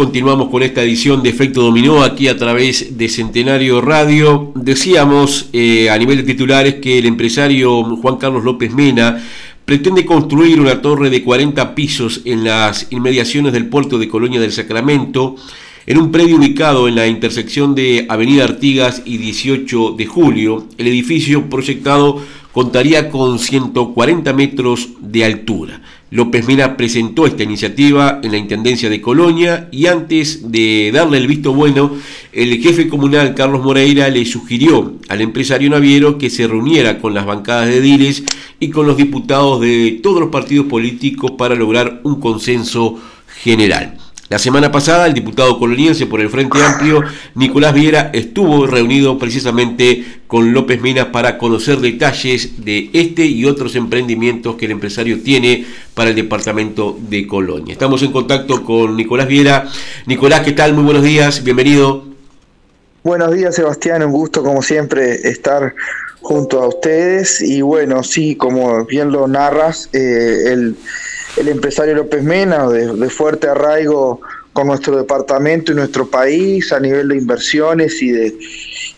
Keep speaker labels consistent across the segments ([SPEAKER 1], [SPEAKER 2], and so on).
[SPEAKER 1] Continuamos con esta edición de Efecto Dominó aquí a través de Centenario Radio. Decíamos eh, a nivel de titulares que el empresario Juan Carlos López Mena pretende construir una torre de 40 pisos en las inmediaciones del puerto de Colonia del Sacramento, en un predio ubicado en la intersección de Avenida Artigas y 18 de Julio. El edificio proyectado contaría con 140 metros de altura. López Mena presentó esta iniciativa en la Intendencia de Colonia y antes de darle el visto bueno, el jefe comunal Carlos Moreira le sugirió al empresario naviero que se reuniera con las bancadas de Diles y con los diputados de todos los partidos políticos para lograr un consenso general. La semana pasada, el diputado coloniense por el Frente Amplio, Nicolás Viera, estuvo reunido precisamente con López Minas para conocer detalles de este y otros emprendimientos que el empresario tiene para el departamento de Colonia. Estamos en contacto con Nicolás Viera. Nicolás, ¿qué tal? Muy buenos días, bienvenido.
[SPEAKER 2] Buenos días, Sebastián. Un gusto, como siempre, estar junto a ustedes. Y bueno, sí, como bien lo narras, eh, el el empresario López Mena, de, fuerte arraigo con nuestro departamento y nuestro país a nivel de inversiones y de,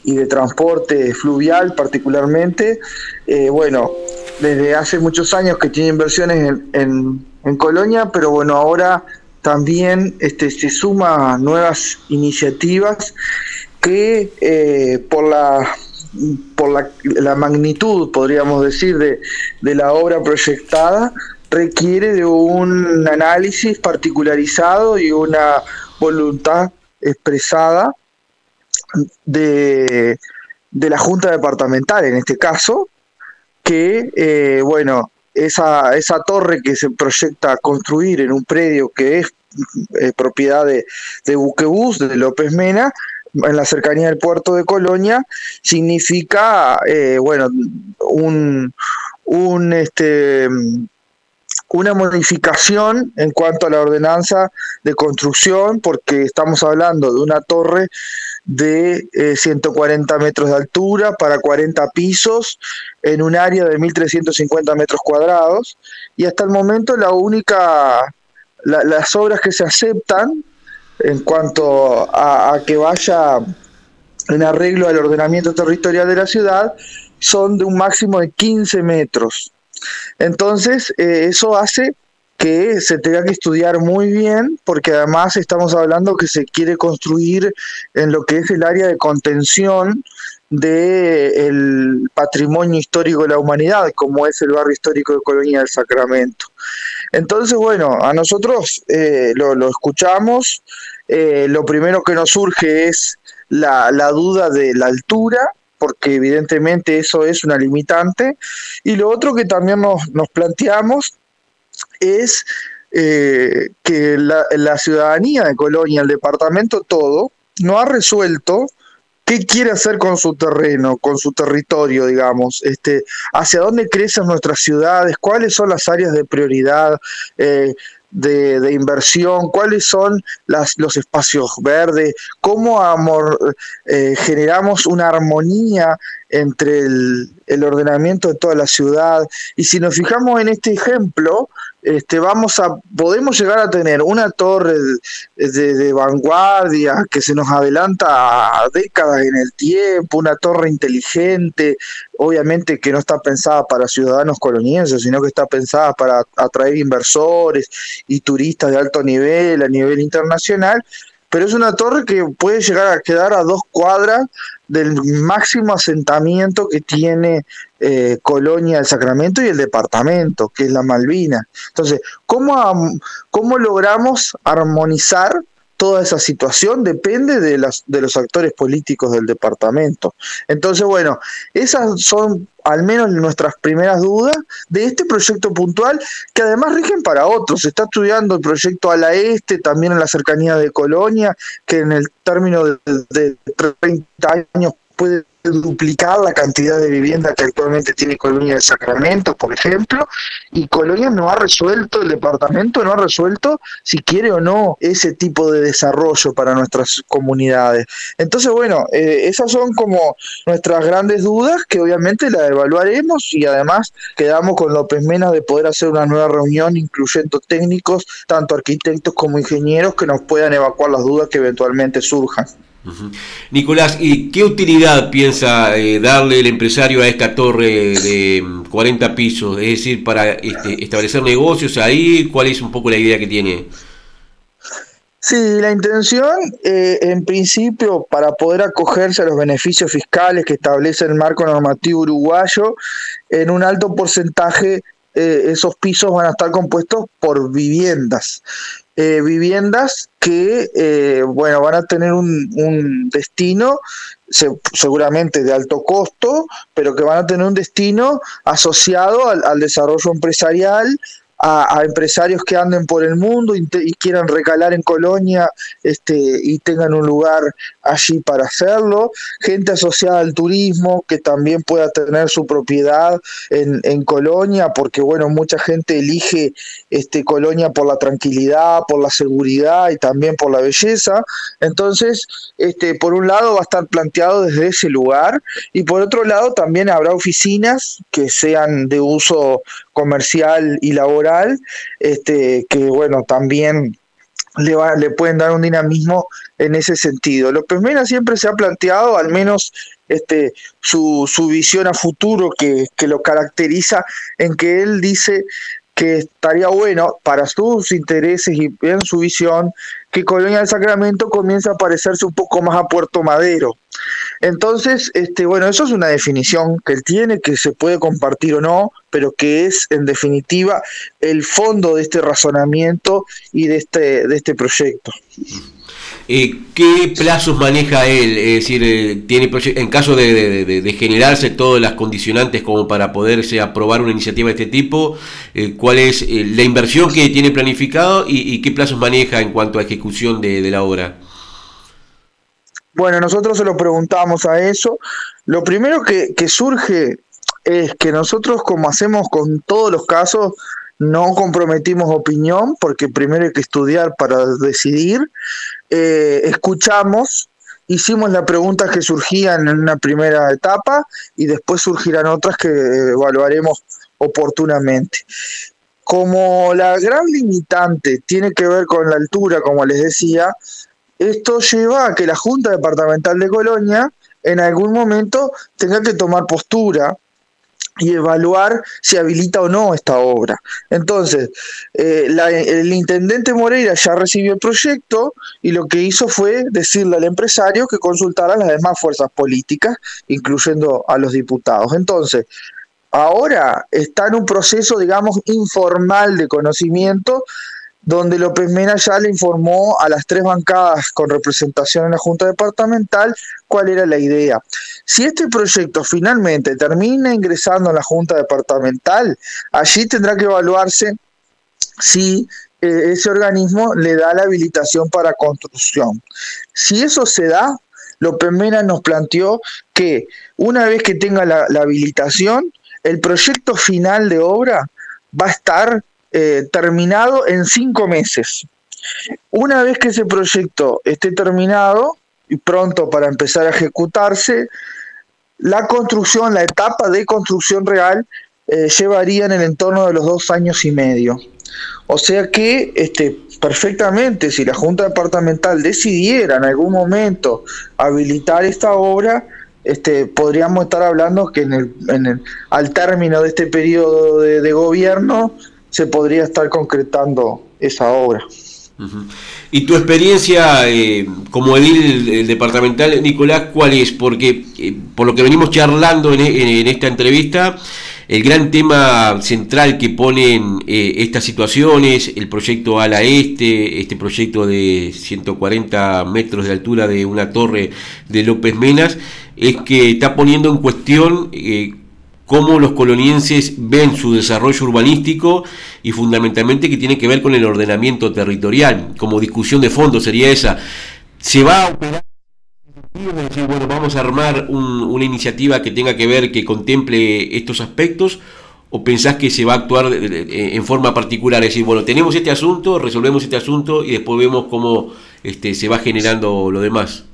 [SPEAKER 2] y de transporte fluvial particularmente. Eh, bueno, desde hace muchos años que tiene inversiones en, en, Colonia, pero bueno, ahora también este, se suma nuevas iniciativas que eh, por la por la, la, magnitud, podríamos decir, de, de la obra proyectada, requiere de un análisis particularizado y una voluntad expresada de, la Junta Departamental, en este caso, que, eh, bueno, esa, esa torre que se proyecta construir en un predio que es eh, propiedad de, de Buquebus, de López Mena, en la cercanía del puerto de Colonia, significa, eh, bueno, un, un este, una modificación en cuanto a la ordenanza de construcción, porque estamos hablando de una torre de 140 eh, metros de altura para 40 pisos en un área de 1.350 metros cuadrados y hasta el momento la única, las obras que se aceptan en cuanto a, a que vaya en arreglo al ordenamiento territorial de la ciudad son de un máximo de 15 metros. Entonces, eh, eso hace que se tenga que estudiar muy bien, porque además estamos hablando que se quiere construir en lo que es el área de contención del patrimonio histórico de la humanidad, como es el barrio histórico de Colonia del Sacramento. Entonces, bueno, a nosotros eh, lo, escuchamos, eh, lo primero que nos surge es la, la duda de la altura, porque evidentemente eso es una limitante. Y lo otro que también nos, planteamos es eh, que la, ciudadanía de Colonia, el departamento todo, no ha resuelto qué quiere hacer con su terreno, con su territorio, digamos, este, hacia dónde crecen nuestras ciudades, cuáles son las áreas de prioridad, eh, de, inversión, cuáles son las, los espacios verdes, cómo amor, eh, generamos una armonía entre el, ordenamiento de toda la ciudad. Y si nos fijamos en este ejemplo, este, vamos a, podemos llegar a tener una torre de, vanguardia que se nos adelanta a décadas en el tiempo, una torre inteligente, obviamente que no está pensada para ciudadanos colonienses, sino que está pensada para atraer inversores y turistas de alto nivel, a nivel internacional, pero es una torre que puede llegar a quedar a dos cuadras del máximo asentamiento que tiene eh, Colonia del Sacramento y el departamento, que es la Malvina. Entonces, ¿cómo, cómo logramos armonizar toda esa situación depende de, las, de los actores políticos del departamento. Entonces, bueno, esas son al menos nuestras primeras dudas de este proyecto puntual, que además rigen para otros. Se está estudiando el proyecto a la este, también en la cercanía de Colonia, que en el término de, de 30 años puede duplicar la cantidad de vivienda que actualmente tiene Colonia de Sacramento, por ejemplo, y Colonia no ha resuelto, el departamento no ha resuelto si quiere o no ese tipo de desarrollo para nuestras comunidades. Entonces, bueno, eh, esas son como nuestras grandes dudas que obviamente las evaluaremos y además quedamos con López Mena de poder hacer una nueva reunión incluyendo técnicos, tanto arquitectos como ingenieros, que nos puedan evacuar las dudas que eventualmente surjan.
[SPEAKER 1] Nicolás, ¿y qué utilidad piensa eh, darle el empresario a esta torre de 40 mm, pisos? Es decir, para este, establecer negocios ahí, ¿cuál es un poco la idea que tiene?
[SPEAKER 2] Sí, la intención, eh, en principio, para poder acogerse a los beneficios fiscales que establece el marco normativo uruguayo, en un alto porcentaje eh, esos pisos van a estar compuestos por viviendas. Eh, viviendas que, eh, bueno, van a tener un, destino seguramente de alto costo, pero que van a tener un destino asociado al desarrollo empresarial, a, empresarios que anden por el mundo y, quieran recalar en Colonia este, y tengan un lugar allí para hacerlo, gente asociada al turismo que también pueda tener su propiedad en, en Colonia, porque bueno, mucha gente elige este, Colonia por la tranquilidad, por la seguridad y también por la belleza. Entonces, este, por un lado va a estar planteado desde ese lugar y por otro lado también habrá oficinas que sean de uso comercial y laboral, este, que bueno, también le, va, le pueden dar un dinamismo en ese sentido. López Mena siempre se ha planteado, al menos este, su, su visión a futuro que, que lo caracteriza, en que él dice que estaría bueno para sus intereses y en su visión que Colonia del Sacramento comience a parecerse un poco más a Puerto Madero. Entonces, este, bueno, eso es una definición que él tiene, que se puede compartir o no, pero que es en definitiva el fondo de este razonamiento y de este, de este proyecto.
[SPEAKER 1] Eh, ¿Qué plazos maneja él? Es decir, eh, tiene en caso de, generarse todas las condicionantes como para poderse aprobar una iniciativa de este tipo, eh, ¿cuál es la inversión que tiene planificado y, qué plazos maneja en cuanto a ejecución de, la obra?
[SPEAKER 2] Bueno, nosotros se lo preguntamos a eso. Lo primero que surge es que nosotros, como hacemos con todos los casos, no comprometimos opinión porque primero hay que estudiar para decidir. Eh, escuchamos, hicimos las preguntas que surgían en una primera etapa y después surgirán otras que evaluaremos oportunamente. Como la gran limitante tiene que ver con la altura, como les decía, esto lleva a que la Junta Departamental de Colonia en algún momento tenga que tomar postura y evaluar si habilita o no esta obra. Entonces, eh, el intendente Moreira ya recibió el proyecto y lo que hizo fue decirle al empresario que consultara a las demás fuerzas políticas, incluyendo a los diputados. Entonces, ahora está en un proceso, digamos, informal de conocimiento donde López Mena ya le informó a las tres bancadas con representación en la Junta Departamental cuál era la idea. Si este proyecto finalmente termina ingresando en la Junta Departamental, allí tendrá que evaluarse si eh, ese organismo le da la habilitación para construcción. Si eso se da, López Mena nos planteó que una vez que tenga la habilitación, el proyecto final de obra va a estar eh, terminado en cinco meses. Una vez que ese proyecto esté terminado y pronto para empezar a ejecutarse, la construcción, la etapa de construcción real, eh, llevaría en el entorno de los dos años y medio. O sea que este, perfectamente, si la Junta Departamental decidiera en algún momento habilitar esta obra, este, podríamos estar hablando que en el, en el, al término de este periodo de, de gobierno se podría estar concretando esa obra.
[SPEAKER 1] ¿Y tu experiencia eh, como edil departamental, Nicolás, cuál es? Porque eh, por lo que venimos charlando en, esta entrevista, el gran tema central que ponen eh, estas situaciones, el proyecto Ala Este, este proyecto de 140 metros de altura de una torre de López Menas, es que está poniendo en cuestión cómo los colonienses ven su desarrollo urbanístico y fundamentalmente que tiene que ver con el ordenamiento territorial. Como discusión de fondo sería esa. ¿Se va a operar de decir, bueno, vamos a armar una iniciativa que tenga que ver, que contemple estos aspectos, o pensás que se va a actuar en forma particular? Es decir, bueno, tenemos este asunto, resolvemos este asunto y después vemos cómo este, se va generando lo demás.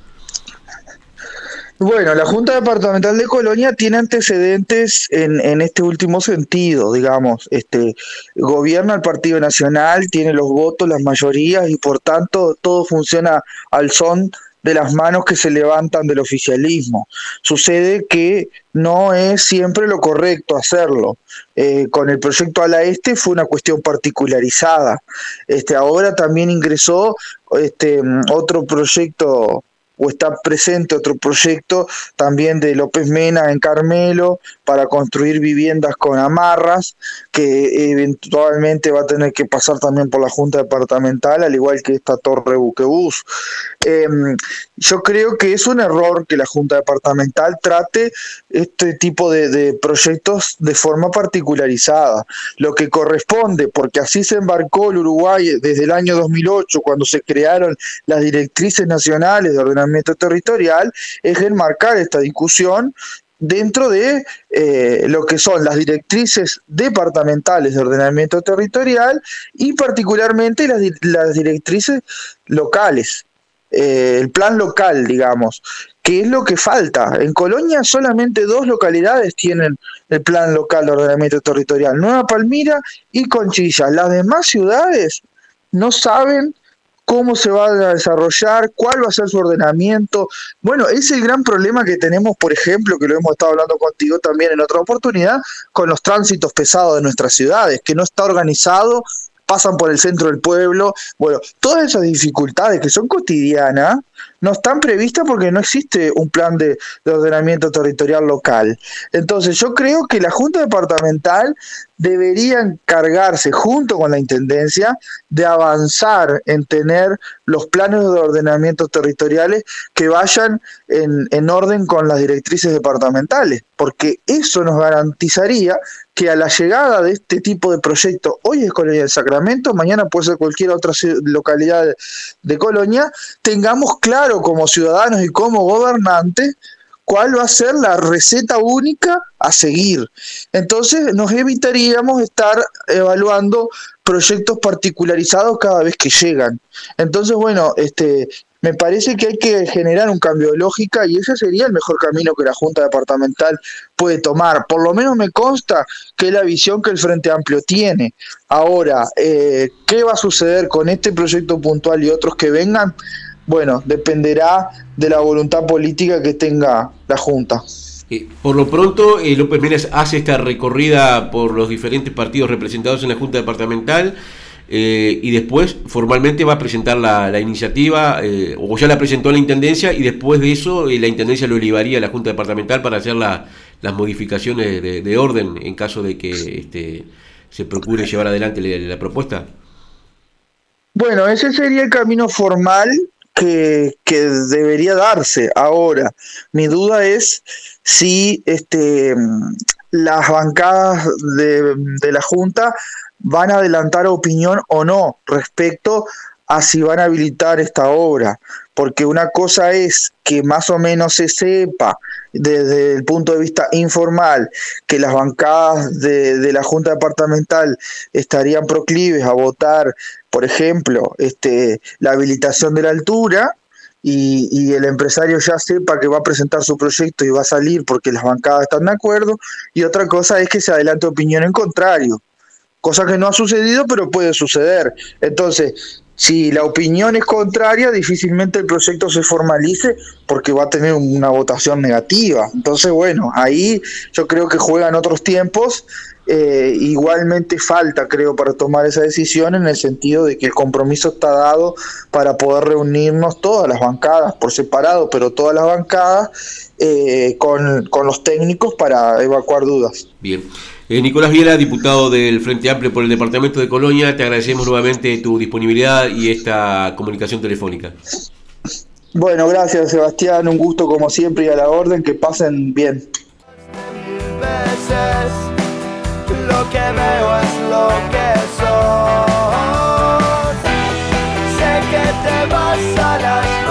[SPEAKER 2] Bueno, la Junta Departamental de Colonia tiene antecedentes en, en, este último sentido, digamos. Este, gobierna el Partido Nacional, tiene los votos, las mayorías y por tanto todo funciona al son de las manos que se levantan del oficialismo. Sucede que no es siempre lo correcto hacerlo. Eh, con el proyecto Ala Este fue una cuestión particularizada. Este, ahora también ingresó este, otro proyecto o está presente otro proyecto también de López Mena en Carmelo para construir viviendas con amarras, que eventualmente va a tener que pasar también por la Junta Departamental, al igual que esta torre buquebús. Em, yo creo que es un error que la Junta Departamental trate este tipo de, de proyectos de forma particularizada. Lo que corresponde, porque así se embarcó el Uruguay desde el año 2008, cuando se crearon las directrices nacionales de ordenamiento territorial es enmarcar esta discusión dentro de eh, lo que son las directrices departamentales de ordenamiento territorial y particularmente las, las directrices locales, eh, el plan local, digamos, que es lo que falta. En Colonia solamente dos localidades tienen el plan local de ordenamiento territorial, Nueva Palmira y Conchilla. Las demás ciudades no saben cómo se va a desarrollar, cuál va a ser su ordenamiento. Bueno, es el gran problema que tenemos, por ejemplo, que lo hemos estado hablando contigo también en otra oportunidad, con los tránsitos pesados de nuestras ciudades, que no está organizado, pasan por el centro del pueblo. Bueno, todas esas dificultades que son cotidianas no están previstas porque no existe un plan de, de ordenamiento territorial local. Entonces yo creo que la Junta Departamental debería encargarse junto con la Intendencia de avanzar en tener los planes de ordenamiento territoriales que vayan en, en, orden con las directrices departamentales, porque eso nos garantizaría que a la llegada de este tipo de proyecto, hoy es Colonia del Sacramento, mañana puede ser cualquier otra localidad de, Colonia, tengamos claro como ciudadanos y como gobernantes cuál va a ser la receta única a seguir. Entonces nos evitaríamos estar evaluando proyectos particularizados cada vez que llegan. Entonces, bueno, este, me parece que hay que generar un cambio de lógica y ese sería el mejor camino que la Junta Departamental puede tomar. Por lo menos me consta que es la visión que el Frente Amplio tiene. Ahora, eh, ¿qué va a suceder con este proyecto puntual y otros que vengan? Bueno, dependerá de la voluntad política que tenga la Junta.
[SPEAKER 1] Eh, por lo pronto, eh, López Méndez hace esta recorrida por los diferentes partidos representados en la Junta Departamental eh, y después formalmente va a presentar la, iniciativa, o ya la presentó a la Intendencia y después de eso la Intendencia lo elevaría a la Junta Departamental para hacer las modificaciones de, orden en caso de que este, se procure llevar adelante la propuesta.
[SPEAKER 2] Bueno, ese sería el camino formal que, debería darse ahora. Mi duda es si este, las bancadas de, de la Junta van a adelantar opinión o no respecto a si van a habilitar esta obra, porque una cosa es que más o menos se sepa desde el punto de vista informal que las bancadas de, de la Junta Departamental estarían proclives a votar por ejemplo, este, la habilitación de la altura y, y, el empresario ya sepa que va a presentar su proyecto y va a salir porque las bancadas están de acuerdo, y otra cosa es que se adelante opinión en contrario, cosa que no ha sucedido, pero puede suceder. Entonces, si la opinión es contraria, difícilmente el proyecto se formalice porque va a tener una votación negativa. Entonces, bueno, ahí yo creo que juegan otros tiempos eh, igualmente falta, creo, para tomar esa decisión en el sentido de que el compromiso está dado para poder reunirnos todas las bancadas por separado, pero todas las bancadas eh, con, con, los técnicos para evacuar dudas.
[SPEAKER 1] Bien. Eh, Nicolás Viera, diputado del Frente Amplio por el Departamento de Colonia, te agradecemos nuevamente tu disponibilidad y esta comunicación telefónica.
[SPEAKER 2] Bueno, gracias Sebastián, un gusto como siempre y a la orden, que pasen bien.
[SPEAKER 3] Lo que veo es lo que soy. Sé que te vas a las